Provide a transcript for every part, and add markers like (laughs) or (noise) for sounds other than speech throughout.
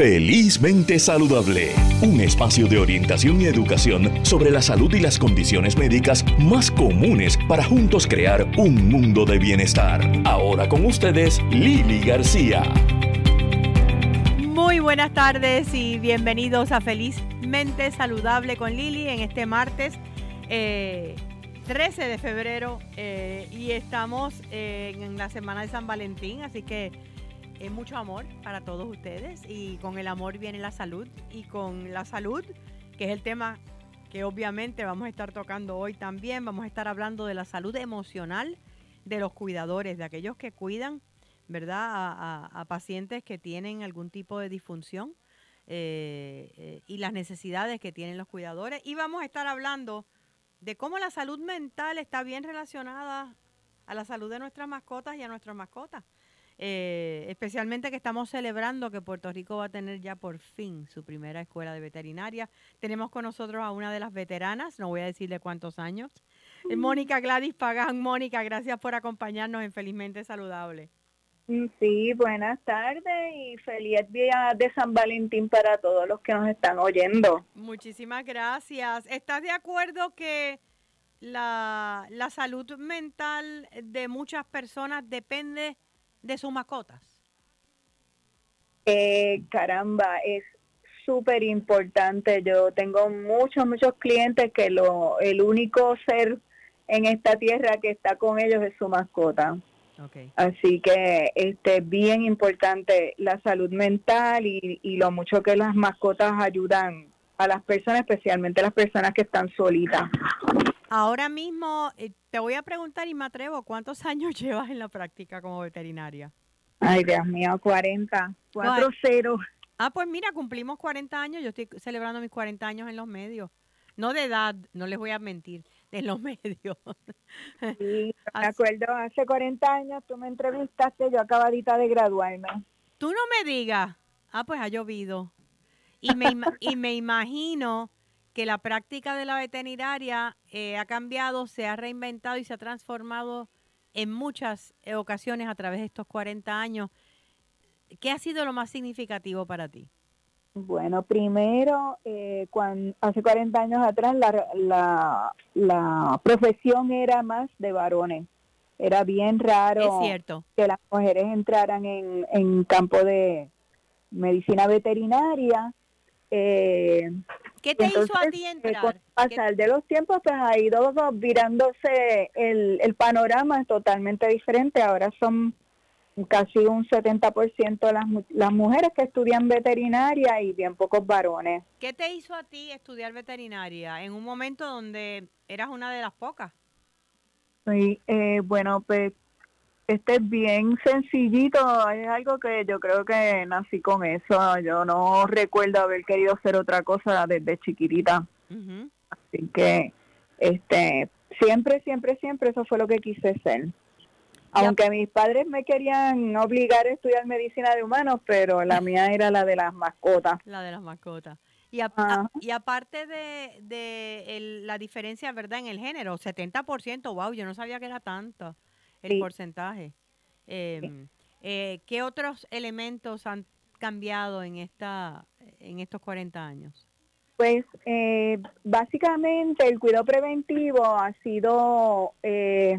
Felizmente Saludable, un espacio de orientación y educación sobre la salud y las condiciones médicas más comunes para juntos crear un mundo de bienestar. Ahora con ustedes, Lili García. Muy buenas tardes y bienvenidos a Felizmente Saludable con Lili en este martes 13 eh, de febrero eh, y estamos en la semana de San Valentín, así que mucho amor para todos ustedes y con el amor viene la salud y con la salud, que es el tema que obviamente vamos a estar tocando hoy también, vamos a estar hablando de la salud emocional de los cuidadores, de aquellos que cuidan, ¿verdad?, a, pacientes que tienen algún tipo de disfunción eh, eh, y las necesidades que tienen los cuidadores. Y vamos a estar hablando de cómo la salud mental está bien relacionada a la salud de nuestras mascotas y a nuestras mascotas. Eh, especialmente que estamos celebrando que Puerto Rico va a tener ya por fin su primera escuela de veterinaria. Tenemos con nosotros a una de las veteranas, no voy a decir de cuántos años, eh, Mónica Gladys Pagán. Mónica, gracias por acompañarnos en Felizmente Saludable. Mm, sí, buenas tardes y feliz día de San Valentín para todos los que nos están oyendo. Muchísimas gracias. ¿Estás de acuerdo que la, la salud mental de muchas personas depende de sus mascotas? Eh, caramba, es súper importante. Yo tengo muchos, muchos clientes que lo, el único ser en esta tierra que está con ellos es su mascota. Así que este es bien importante la salud mental y, y lo mucho que las mascotas ayudan a las personas, especialmente las personas que están solitas. Ahora mismo eh, te voy a preguntar y me atrevo, ¿cuántos (laughs) años llevas en la práctica como veterinaria? Ay, Dios mío, 40, 4-0. Ah, pues mira, cumplimos 40 años, yo estoy celebrando mis 40 años en los medios. No de edad, no les voy a mentir, en los (laughs) medios. Sí, me acuerdo, hace 40 años tú me entrevistaste, yo acabadita de graduarme. Tú no me digas. Ah, pues ha llovido. Y me, y me imagino que la práctica de la veterinaria eh, ha cambiado, se ha reinventado y se ha transformado en muchas eh, ocasiones a través de estos 40 años. ¿Qué ha sido lo más significativo para ti? Bueno, primero, eh, cuando, hace 40 años atrás la, la, profesión era más de varones. Era bien raro que las mujeres entraran en, en campo de medicina veterinaria. Eh, ¿Qué te hizo a ti eh, entrar? Con pasar de los tiempos, pues ha ido virándose el, el panorama totalmente diferente. Ahora son casi un 70% de las, las mujeres que estudian veterinaria y bien pocos varones. ¿Qué te hizo a ti estudiar veterinaria en un momento donde eras una de las pocas? Sí, eh, bueno, pues este es bien sencillito, es algo que yo creo que nací con eso, yo no recuerdo haber querido hacer otra cosa desde chiquitita, así que este siempre, siempre, siempre eso fue lo que quise ser. Aunque mis padres me querían obligar a estudiar medicina de humanos, pero la (laughs) mía era la de las mascotas. La de las mascotas. Y, y aparte de, de la diferencia, ¿verdad? En el género, 70%, wow, yo no sabía que era tanto el porcentaje. Em, eh, ¿Qué otros elementos han cambiado en esta en estos 40 años? Pues eh, básicamente el cuidado preventivo ha sido eh,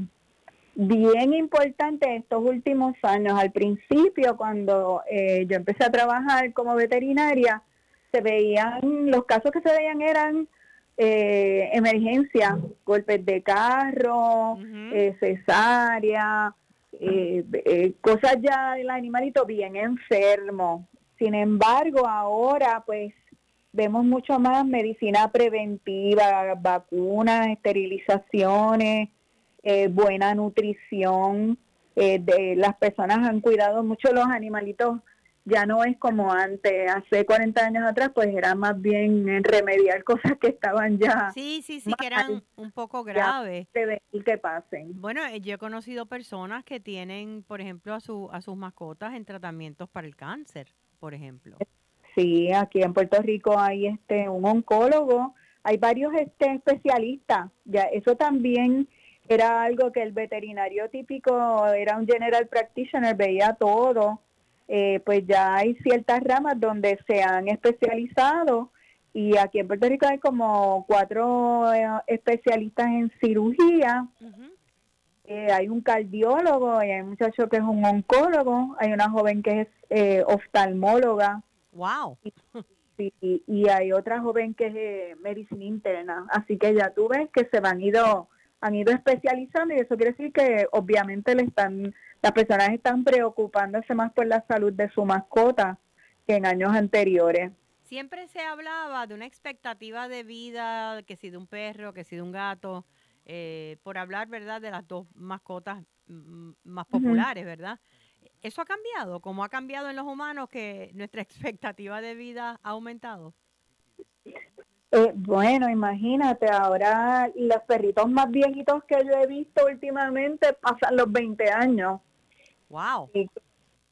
bien importante estos últimos años. Al principio, cuando yo empecé a trabajar como veterinaria, se veían, los casos que se veían eran eh, emergencia, golpes de carro, eh, cesárea, eh, eh, cosas ya del animalito bien enfermo. Sin embargo, ahora pues vemos mucho más medicina preventiva, vacunas, esterilizaciones, buena nutrición. de, las personas han cuidado mucho los animalitos ya no es como antes, hace 40 años atrás, pues era más bien remediar (laughs) cosas que estaban ya. Sí, sí, sí, que eran un poco graves. Y que pasen. Bueno, eh, yo he conocido personas que tienen, por ejemplo, a, su, a sus mascotas en tratamientos para el cáncer, por ejemplo. Sí, aquí en Puerto Rico hay este un oncólogo, hay varios este especialistas. Ya eso también era algo que el veterinario típico era un general practitioner, veía todo eh, pues ya hay ciertas ramas donde se han especializado y aquí en Puerto Rico hay como cuatro eh, especialistas en cirugía. Eh, hay un cardiólogo, y hay un muchacho que es un oncólogo, hay una joven que es oftalmóloga. ¡Wow! Y, y, hay otra joven que es medicina interna. Así que ya tú ves que se van ido, han ido especializando y eso quiere decir que obviamente le están las personas están preocupándose más por la salud de su mascota que en años anteriores. Siempre se hablaba de una expectativa de vida, que si de un perro, que si de un gato, eh, por hablar, ¿verdad?, de las dos mascotas más populares, ¿verdad? ¿Eso ha cambiado? ¿Cómo ha cambiado en los humanos que nuestra (laughs) expectativa de vida ha aumentado? Eh, bueno, imagínate, ahora los perritos más viejitos que yo he visto últimamente pasan los 20 años. Wow.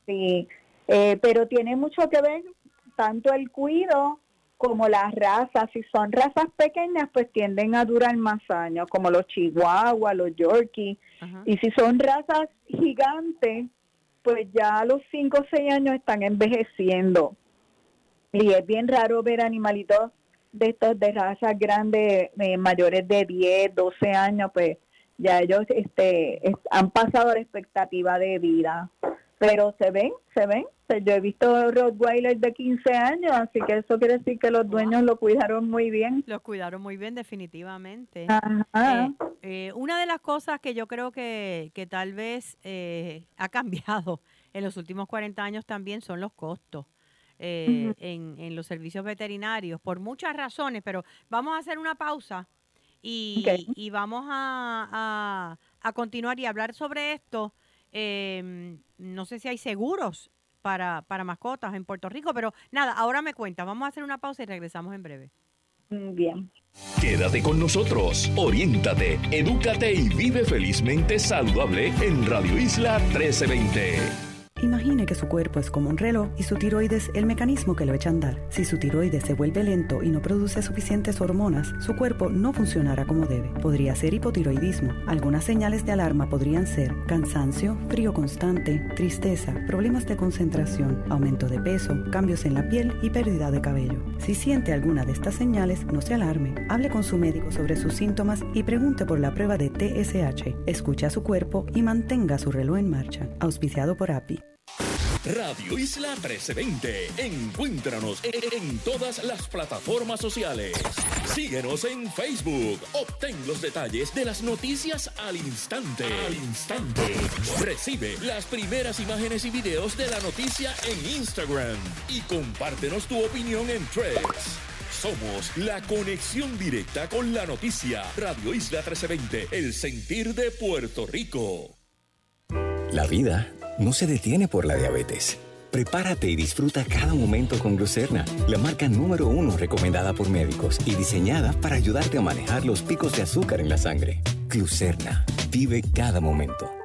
Sí, eh, pero tiene mucho que ver tanto el cuido como las razas. Si son razas pequeñas, pues tienden a durar más años, como los chihuahuas, los yorkies. Y si son razas gigantes, pues ya a los 5 o 6 años están envejeciendo. Y es bien raro ver animalitos de estos de razas grandes, eh, mayores de 10, 12 años, pues ya ellos este, han pasado la expectativa de vida, pero se ven, se ven. Yo he visto Rottweiler de 15 años, así que eso quiere decir que los dueños lo cuidaron muy bien. Los cuidaron muy bien, definitivamente. Eh, eh, una de las cosas que yo creo que, que tal vez eh, ha (laughs) cambiado en los últimos 40 años también son los costos. En, en los servicios veterinarios, por muchas razones, pero vamos a hacer una pausa y, vamos a, continuar y hablar sobre esto. Em, no sé si hay seguros para, para mascotas en Puerto Rico, pero nada, ahora me cuenta. Vamos a hacer una pausa y regresamos en breve. Mm, bien. Quédate con nosotros, oriéntate, edúcate y vive felizmente saludable en Radio Isla 1320. Imagine que su cuerpo es como un reloj y su tiroides el mecanismo que lo echa a andar. Si su tiroides se vuelve lento y no produce suficientes hormonas, su cuerpo no funcionará como debe. Podría ser hipotiroidismo. Algunas señales de alarma podrían ser cansancio, frío constante, tristeza, problemas de concentración, aumento de peso, cambios en la piel y pérdida de cabello. Si siente alguna de estas señales, no se alarme. Hable con su médico sobre sus síntomas y pregunte por la prueba de TSH. Escuche a su cuerpo y mantenga su reloj en marcha. Auspiciado por API. Radio Isla 1320. Encuéntranos en todas las plataformas sociales. Síguenos en Facebook. Obtén los detalles de las noticias al instante. Al instante. Recibe las primeras imágenes y videos de la noticia en Instagram. Y compártenos tu opinión en Threads. Somos la conexión directa con la noticia. Radio Isla 1320, el sentir de Puerto Rico. La vida no se detiene por la diabetes. Prepárate y disfruta cada momento con Glucerna, la marca número uno recomendada por médicos y diseñada para ayudarte a manejar los picos de azúcar en la sangre. Glucerna, vive cada momento.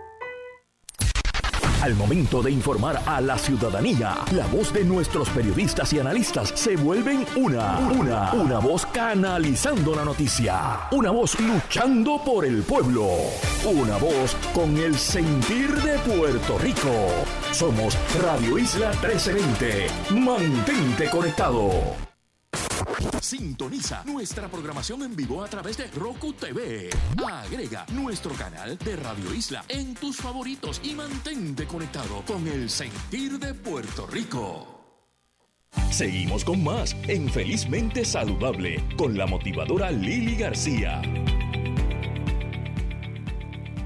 Al momento de informar a la ciudadanía, la voz de nuestros periodistas y analistas se vuelven una, una, una voz canalizando la noticia, una voz luchando por el pueblo, una voz con el sentir de Puerto Rico. Somos Radio Isla 1320. Mantente conectado. Sintoniza nuestra programación en vivo a través de Roku TV. Agrega nuestro canal de Radio Isla en tus favoritos y mantente conectado con el sentir de Puerto Rico. Seguimos con más en Felizmente Saludable con la motivadora Lili García.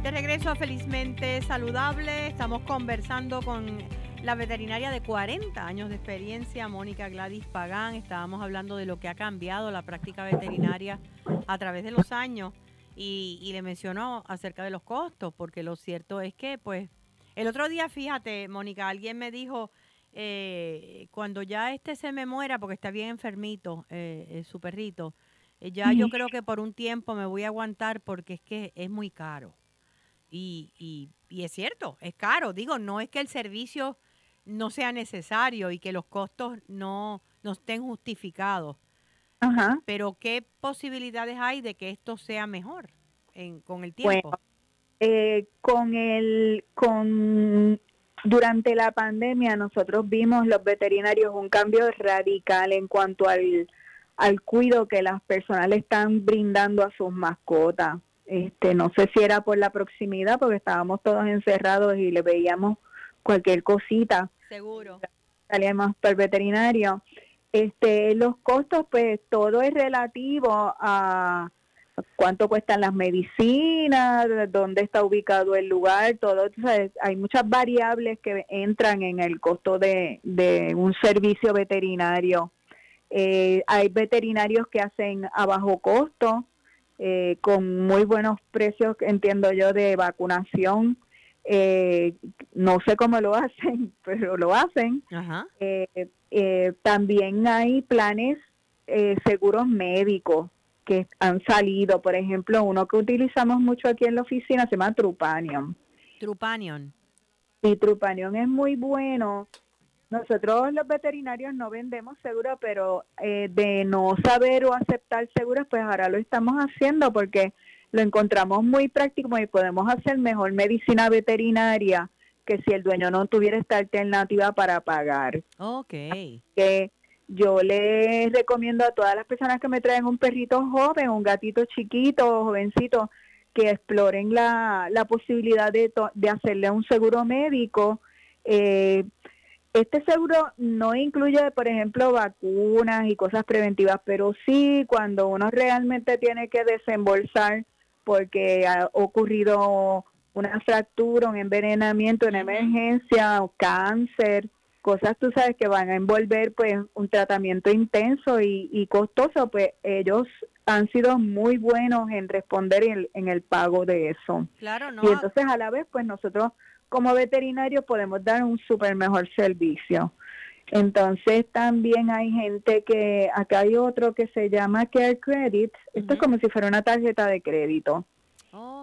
De regreso a Felizmente Saludable, estamos conversando con la veterinaria de 40 años de experiencia, Mónica Gladys Pagán. Estábamos hablando de lo que ha cambiado la práctica veterinaria a través de los años y, le mencionó acerca de los costos, porque lo cierto es que, pues, el otro día, fíjate, Mónica, alguien me dijo, eh, cuando ya este se me muera, porque está bien enfermito, eh, eh su perrito, eh, ya yo creo que por un tiempo me voy a aguantar porque es que es muy caro. Y, y, y es cierto, es caro. Digo, no es que el servicio no sea necesario y que los costos no, no estén justificados. Ajá. Pero ¿qué posibilidades hay de que esto sea mejor en, con el tiempo? eh, con el con durante la pandemia nosotros vimos los veterinarios un cambio radical en cuanto al, al cuidado que las personas le están brindando a sus mascotas. Este, no sé si era por la proximidad, porque estábamos todos encerrados y le veíamos cualquier cosita. Seguro. Salíamos por el veterinario. Este, los costos, pues todo es relativo a cuánto cuestan las medicinas, dónde está ubicado el lugar, todo. hay muchas variables que entran en el costo de, de un servicio veterinario. Eh, hay veterinarios que hacen a bajo costo, eh, con muy buenos precios, entiendo yo, de vacunación. Eh, no sé cómo lo (laughs) hacen, pero lo hacen. también hay planes seguros médicos que han salido. Por ejemplo, uno que utilizamos mucho aquí en la oficina se llama Trupanion. Trupanion. Sí, Trupanion es muy bueno. Nosotros los veterinarios no vendemos seguros, pero eh, de no saber o aceptar seguros, pues ahora lo estamos haciendo porque lo encontramos muy práctico y podemos hacer mejor medicina veterinaria que si el dueño no tuviera esta alternativa para pagar. Ok. Que yo le recomiendo a todas las personas que me traen un perrito joven, un gatito chiquito, jovencito, que exploren la, la posibilidad de, de hacerle un seguro médico. Eh, este seguro no incluye, por ejemplo, vacunas y cosas preventivas, pero sí cuando uno realmente tiene que desembolsar porque ha ocurrido una fractura, un envenenamiento, una emergencia o cáncer, cosas tú sabes que van a envolver pues un tratamiento intenso y, costoso, pues ellos han sido muy buenos en responder en, el pago de eso. Claro, no. Y entonces a la vez pues nosotros como veterinarios podemos dar un súper mejor servicio. Entonces también hay gente que, acá hay otro que se llama Care Credit, esto es como si fuera una tarjeta de crédito.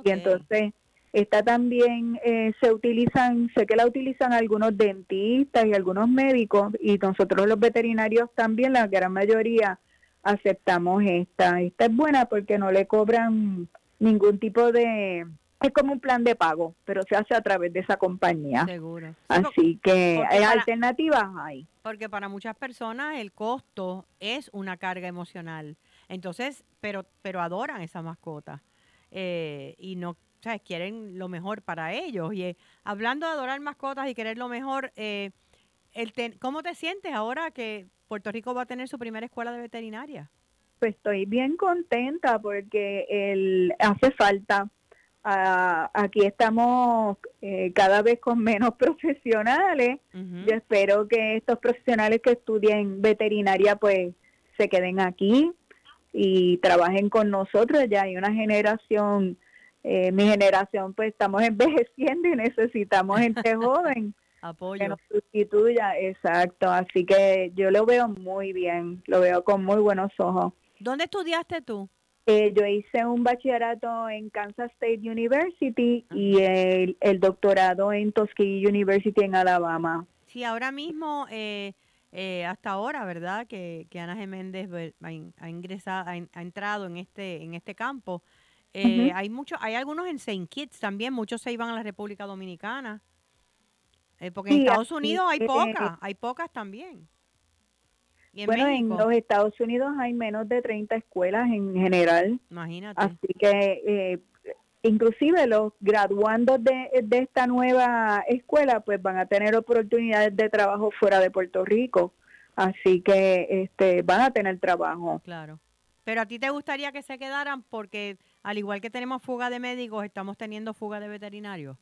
Y entonces esta también eh, se utilizan, sé que la utilizan algunos dentistas y algunos médicos y nosotros los veterinarios también, la gran mayoría, aceptamos esta. Esta es buena porque no le cobran ningún tipo de... Es como un plan de pago, pero se hace a través de esa compañía. Seguro. Así que hay alternativas hay. Porque para muchas personas el costo es una carga emocional. Entonces, pero pero adoran esa mascota. Eh, y no quieren lo mejor para ellos. Y eh, hablando de adorar mascotas y querer lo mejor, eh, el ¿cómo te sientes ahora que Puerto Rico va a tener su primera escuela de veterinaria? Pues estoy bien contenta porque el, hace falta. Aquí estamos eh, cada vez con menos (laughs) profesionales. Yo espero que estos profesionales que estudien veterinaria pues se queden aquí y trabajen con nosotros. Ya hay una generación eh, mi generación pues estamos (laughs) envejeciendo y necesitamos gente (laughs) joven Apoyo. que nos sustituya, exacto, así que yo lo veo muy bien, lo veo con muy buenos ojos. ¿Dónde estudiaste tú? Eh, yo hice un bachillerato en Kansas State University y el, el, doctorado en Tuskegee University en Alabama. Sí, ahora mismo, eh, hasta ahora, ¿verdad? Que, que Ana Geméndez pues, ha, ingresado, ha, entrado en este, en este campo. Eh, Hay muchos, hay algunos en Saint Kitts también, muchos se iban a la República Dominicana. Eh, porque en Estados Unidos hay pocas, hay pocas también. Bueno, en los Estados Unidos hay menos de 30 escuelas en general. Imagínate. Así que eh, inclusive los graduandos de, de, esta nueva escuela pues van a tener oportunidades de trabajo fuera de Puerto Rico. Así que este van a tener trabajo. Claro. Pero a ti te gustaría que se quedaran porque al igual que tenemos fuga de médicos, estamos teniendo fuga de veterinarios.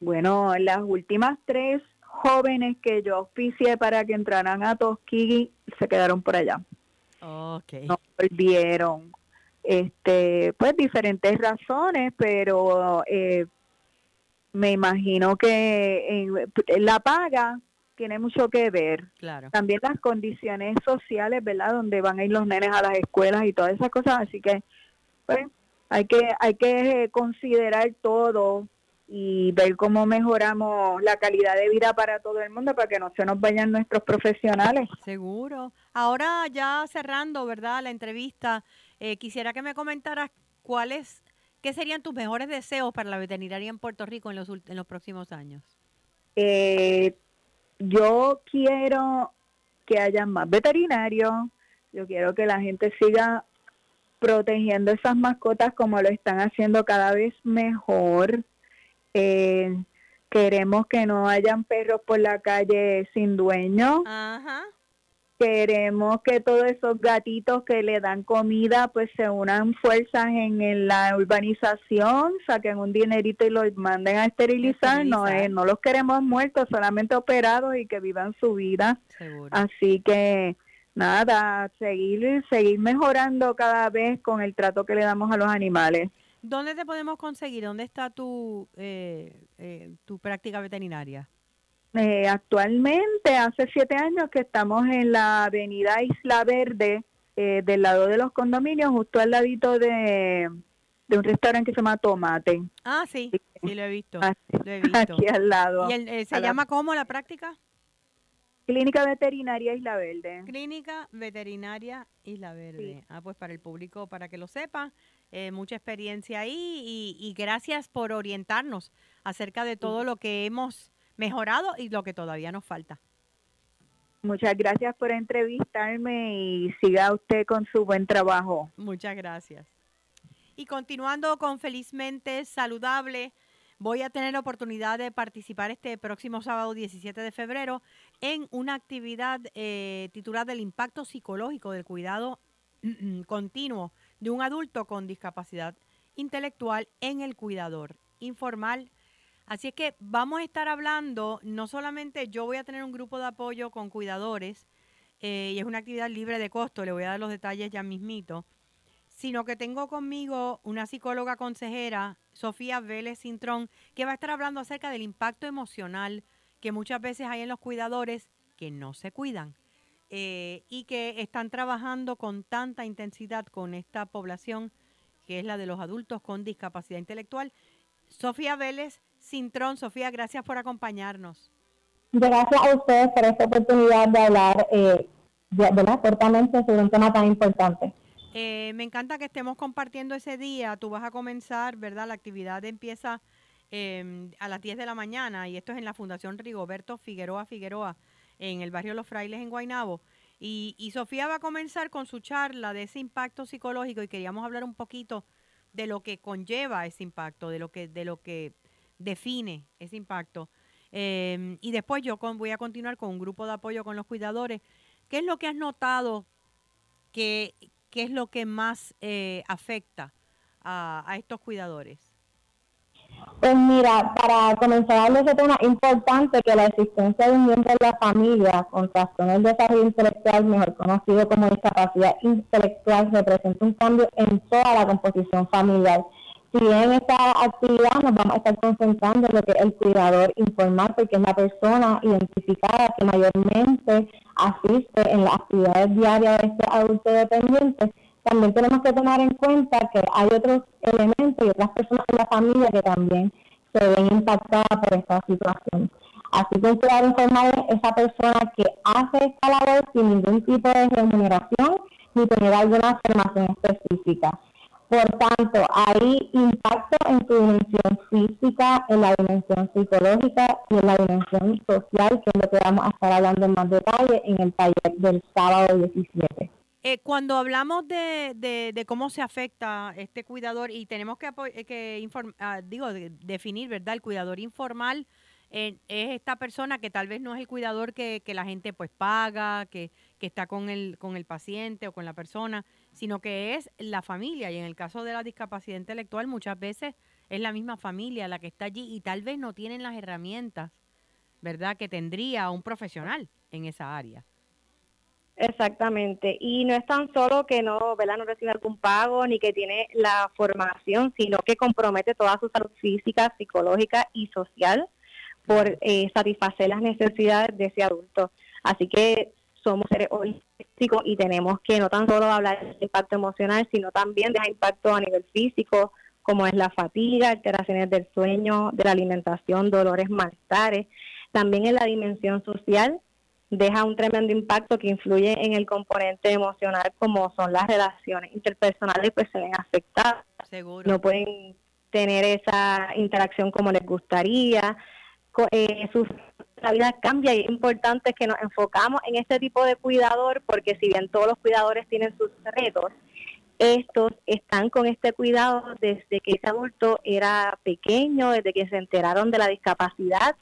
Bueno, las últimas tres jóvenes que yo oficié para que entraran a Tuskegee se quedaron por allá. Okay. No volvieron. Este, pues diferentes razones, pero eh, me imagino que en, la paga tiene mucho que ver. Claro. También las condiciones sociales, ¿verdad? Donde van a ir los nenes a las escuelas y todas esas cosas. Así que, pues, hay que, hay que considerar todo y ver cómo mejoramos la calidad de vida para todo el mundo para que no se nos vayan nuestros profesionales. Seguro. Ahora ya cerrando, ¿verdad? La entrevista, eh, quisiera que me comentaras cuáles, qué serían tus mejores deseos para la veterinaria en Puerto Rico en los, en los próximos años. eh, yo quiero que haya más veterinarios, yo quiero que la gente siga protegiendo esas mascotas como lo están haciendo cada vez mejor. Eh, queremos que no hayan perros por la calle sin dueño. Queremos que todos esos gatitos que le dan comida pues se unan fuerzas en, la urbanización, saquen un dinerito y los manden a esterilizar. No, eh, no los queremos muertos, solamente operados y que vivan su vida. Así que nada, seguir, seguir mejorando cada vez con el trato que le damos a los animales. ¿Dónde te podemos conseguir? ¿Dónde está tu, eh, eh, tu práctica veterinaria? Eh, actualmente, hace siete años que estamos en la avenida Isla Verde, del lado de los condominios, justo al ladito de, un restaurante que se llama Tomate. Ah, sí, sí, lo he visto. Aquí al lado. ¿Y se llama cómo la práctica? Clínica Veterinaria Isla Verde. Clínica Veterinaria Isla Verde. Ah, pues para el público, para que lo sepa, eh, mucha experiencia ahí y, gracias por orientarnos acerca de todo lo que hemos mejorado y lo que todavía nos falta. Muchas gracias por entrevistarme y siga usted con su buen trabajo. Muchas gracias. Y continuando con Felizmente Saludable, voy a tener la oportunidad de participar este próximo sábado 17 de febrero en una actividad eh, titulada El impacto psicológico del cuidado continuo de un adulto con discapacidad intelectual en el cuidador informal. Así es que vamos a estar hablando, no solamente yo voy a tener un grupo de apoyo con cuidadores, eh, y es una actividad libre de costo, le voy a dar los detalles ya mismito, sino que tengo conmigo una psicóloga consejera, Sofía Vélez Cintrón, que va a estar hablando acerca del impacto emocional que muchas veces hay en los cuidadores que no se cuidan eh, y que están trabajando con tanta intensidad con esta población que es la de los adultos con discapacidad intelectual. Sofía Vélez Cintrón, Sofía, gracias por acompañarnos. Gracias a ustedes por esta oportunidad de hablar eh, cortamente sobre un tema tan importante. Eh, me encanta que estemos compartiendo ese día. Tú vas a comenzar, ¿verdad? La actividad empieza em, a las 10 de la mañana y esto es en la Fundación Rigoberto Figueroa Figueroa en el barrio Los Frailes en Guaynabo. Y, Sofía va a comenzar con su charla de ese impacto psicológico y queríamos hablar un poquito de lo que conlleva ese impacto, de lo que, de lo que define ese impacto. Em, y después yo voy a continuar con un grupo de apoyo con los cuidadores. ¿Qué es lo que has notado que, ¿qué es lo que más eh, afecta a, estos cuidadores? Pues mira, para comenzar a hablar de ese tema, importante que la existencia de un miembro de la familia con trastorno del desarrollo intelectual, mejor conocido como discapacidad intelectual, representa un cambio en toda la composición familiar. Si en esta actividad nos vamos a estar concentrando en lo que es el cuidador informal, porque es la persona identificada que mayormente asiste en las actividades diarias de este adulto dependiente, también tenemos que tomar en cuenta que hay otros elementos y otras personas en la familia que también se ven impactadas por esta situación. Así que el cuidador informal es esa persona que hace esta labor sin ningún tipo de remuneración ni tener alguna formación específica. Por tanto, hay impacto en su dimensión física, en la dimensión psicológica y en la dimensión social, que es lo que vamos a estar hablando en más detalle en el taller del sábado 17. Eh, cuando hablamos de, de, cómo se afecta este cuidador y tenemos que, eh, que ah, digo, definir, ¿verdad? El cuidador informal es esta persona que tal vez no es el cuidador que, la gente pues paga, que, está con el, con el paciente o con la persona, sino que es la familia. Y en el caso de la discapacidad intelectual muchas veces es la misma familia la que está allí y tal vez no tienen las herramientas, ¿verdad?, que tendría un profesional en esa área. Exactamente, y no es tan solo que no, ¿verdad? no recibe algún pago ni que tiene la formación, sino que compromete toda su salud física, psicológica y social por eh, satisfacer las necesidades de ese adulto. Así que somos seres holísticos y tenemos que no tan solo hablar del impacto emocional, sino también de impacto a nivel físico, como es la fatiga, alteraciones del sueño, de la alimentación, dolores, malestares. También en la dimensión social deja un tremendo impacto que influye en el componente emocional, como son las relaciones interpersonales, pues se ven afectadas. Seguro. No pueden tener esa interacción como les gustaría, eh, la vida cambia y es importante que nos enfocamos en este tipo de cuidador porque si bien todos los cuidadores tienen sus retos, estos están con este cuidado desde que ese adulto era pequeño, desde que se enteraron de la discapacidad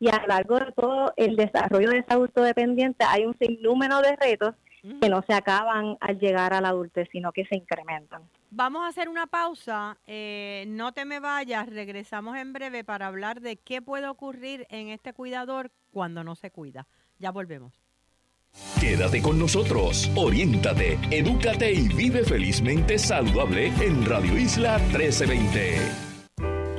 y a lo largo de todo el desarrollo de ese adulto dependiente hay un sinnúmero de retos que no se acaban al llegar a la adultez, sino que se incrementan. Vamos a hacer una pausa, eh, no te me vayas, regresamos en breve para hablar de qué puede ocurrir en este cuidador cuando no se cuida. Ya volvemos. Quédate con nosotros, oriéntate, edúcate y vive felizmente saludable en Radio Isla 1320.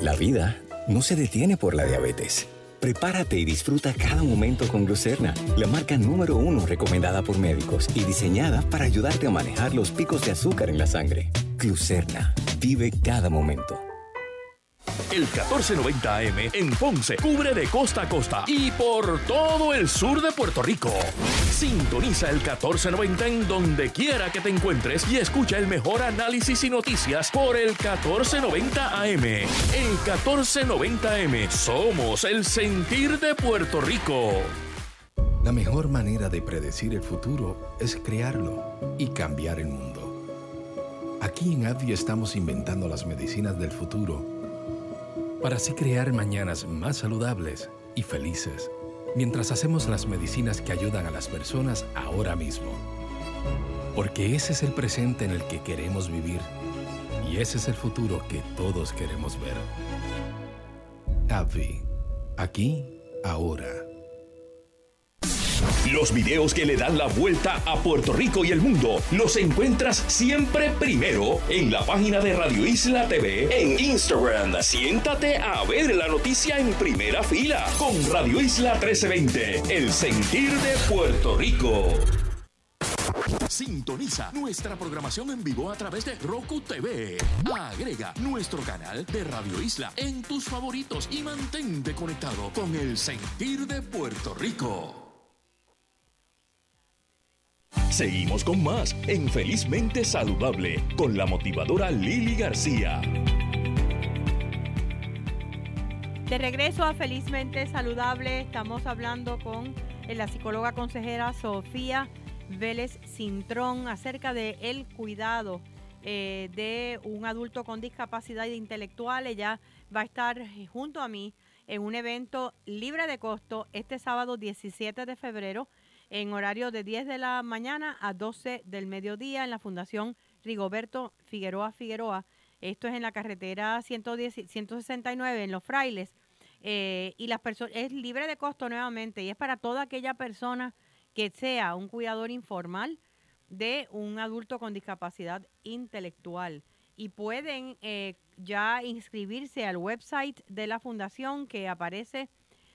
La vida no se detiene por la diabetes Prepárate y disfruta cada momento con Glucerna, la marca número uno recomendada por médicos y diseñada para ayudarte a manejar los picos de azúcar en la sangre. Glucerna, vive cada momento. El 1490 AM en Ponce cubre de costa a costa y por todo el sur de Puerto Rico. Sintoniza el 1490 en donde quiera que te encuentres y escucha el mejor análisis y noticias por el 1490 AM. El 1490 AM somos el sentir de Puerto Rico. La mejor manera de predecir el futuro es crearlo y cambiar el mundo. Aquí en ADVI estamos inventando las medicinas del futuro para así crear mañanas más saludables y felices, mientras hacemos las medicinas que ayudan a las personas ahora mismo. Porque ese es el presente en el que queremos vivir y ese es el futuro que todos queremos ver. AVI, aquí, ahora. Los videos que le dan la vuelta a Puerto Rico y el mundo los encuentras siempre primero en la página de Radio Isla TV en Instagram. Siéntate a ver la noticia en primera fila con Radio Isla 1320, el sentir de Puerto Rico. Sintoniza nuestra programación en vivo a través de Roku TV. Agrega nuestro canal de Radio Isla en tus favoritos y mantente conectado con el sentir de Puerto Rico. Seguimos con más en Felizmente Saludable con la motivadora Lili García. De regreso a Felizmente Saludable, estamos hablando con la psicóloga consejera Sofía Vélez Cintrón acerca de el cuidado eh, de un adulto con discapacidad intelectual. Ella va a estar junto a mí en un evento libre de costo este sábado 17 de febrero en horario de 10 de la mañana a 12 del mediodía en la Fundación Rigoberto Figueroa Figueroa. Esto es en la carretera 110, 169 en Los Frailes. Eh, y las personas es libre de costo nuevamente y es para toda aquella persona que sea un cuidador informal de un adulto con discapacidad intelectual. Y pueden eh, ya inscribirse al website de la fundación que aparece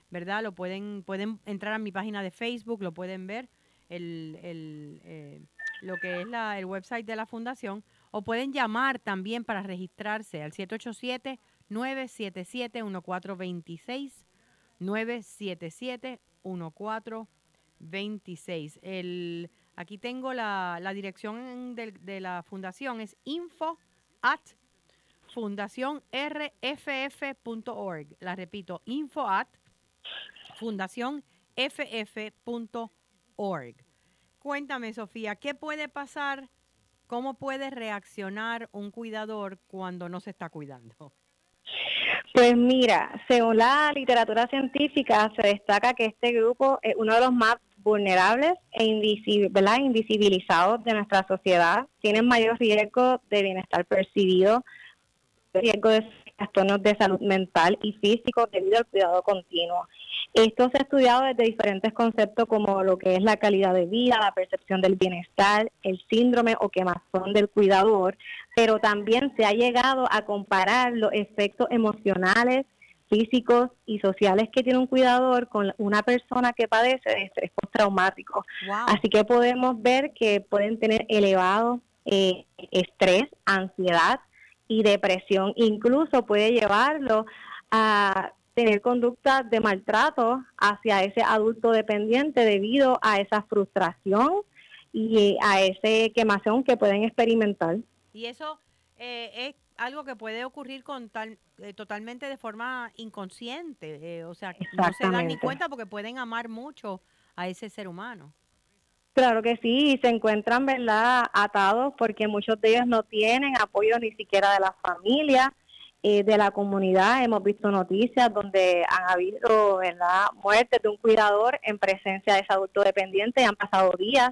¿verdad? Lo pueden, pueden entrar a mi página de Facebook, lo pueden ver, el, el, eh, lo que es la, el website de la fundación, o pueden llamar también para registrarse al 787-977-1426, 977-1426. El, aquí tengo la, la dirección de, de la fundación, es info at fundacionrff.org. La repito, info at fundacionff.org. Cuéntame, Sofía, ¿qué puede pasar? ¿Cómo puede reaccionar un cuidador cuando no se está cuidando? Pues mira, según la literatura científica, se destaca que este grupo es uno de los más vulnerables e invisibilizados de nuestra sociedad. Tienen mayor riesgo de bienestar percibido, riesgo de trastornos de salud mental y físico debido al cuidado continuo. Esto se ha estudiado desde diferentes conceptos como lo que es la calidad de vida, la percepción del bienestar, el síndrome o quemazón del cuidador, pero también se ha llegado a comparar los efectos emocionales, físicos y sociales que tiene un cuidador con una persona que padece de estrés postraumático. Así que podemos ver que pueden tener elevado eh, estrés, ansiedad y depresión. Incluso puede llevarlo a tener conducta de maltrato hacia ese adulto dependiente debido a esa frustración y a ese quemación que pueden experimentar. Y eso eh, es algo que puede ocurrir con tal, eh, totalmente de forma inconsciente, eh, o sea, no se dan ni cuenta porque pueden amar mucho a ese ser humano. Claro que sí, y se encuentran, ¿verdad?, atados porque muchos de ellos no tienen apoyo ni siquiera de la familia, eh, de la comunidad. Hemos visto noticias donde han habido, ¿verdad?, muertes de un cuidador en presencia de ese adulto dependiente y han pasado días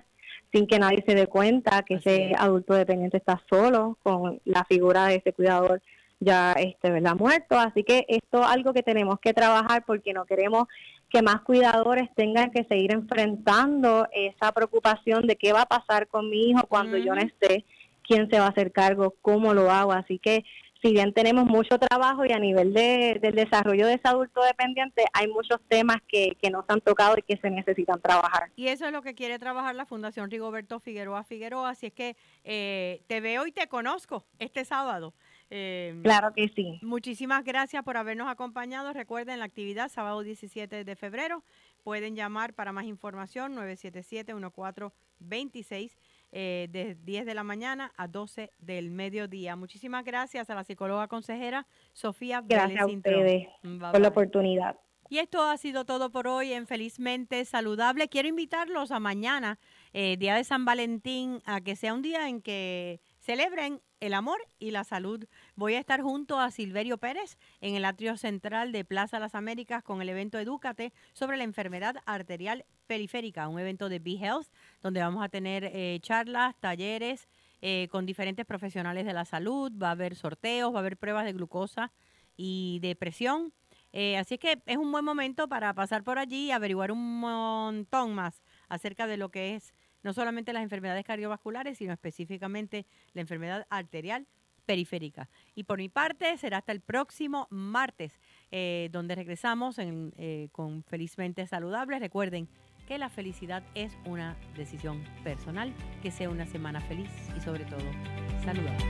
sin que nadie se dé cuenta que ese adulto dependiente está solo con la figura de ese cuidador ya este verdad muerto así que esto es algo que tenemos que trabajar porque no queremos que más cuidadores tengan que seguir enfrentando esa preocupación de qué va a pasar con mi hijo cuando yo no esté, quién se va a hacer cargo, cómo lo hago. Así que si bien tenemos mucho trabajo y a nivel de, del desarrollo de ese adulto dependiente, hay muchos temas que, que no se han tocado y que se necesitan trabajar. Y eso es lo que quiere trabajar la Fundación Rigoberto Figueroa Figueroa. Así es que eh, te veo y te conozco este sábado. Em, claro que sí. Muchísimas gracias por habernos acompañado. Recuerden la actividad sábado 17 de febrero. Pueden llamar para más información 977-1426 eh, de 10 de la mañana a 12 del mediodía. Muchísimas gracias a la psicóloga consejera Sofía Gracias a ustedes por la oportunidad. Y esto ha sido todo por hoy en Felizmente Saludable. Quiero invitarlos a mañana, eh, Día de San Valentín, a que sea un día en que celebren el amor y la salud. Voy a estar junto a Silverio Pérez en el atrio central de Plaza Las Américas con el evento Edúcate sobre la enfermedad arterial periférica, un evento de B-Health donde vamos a tener eh, charlas, talleres eh, con diferentes profesionales de la salud, va a haber sorteos, va a haber pruebas de glucosa y de presión. Eh, así que es un buen momento para pasar por allí y averiguar un montón más acerca de lo que es no solamente las enfermedades cardiovasculares, sino específicamente la enfermedad arterial periférica. Y por mi parte será hasta el próximo martes, eh, donde regresamos eh, con Felizmente Saludable. Recuerden que la felicidad es una decisión personal, que sea una semana feliz y sobre todo saludable.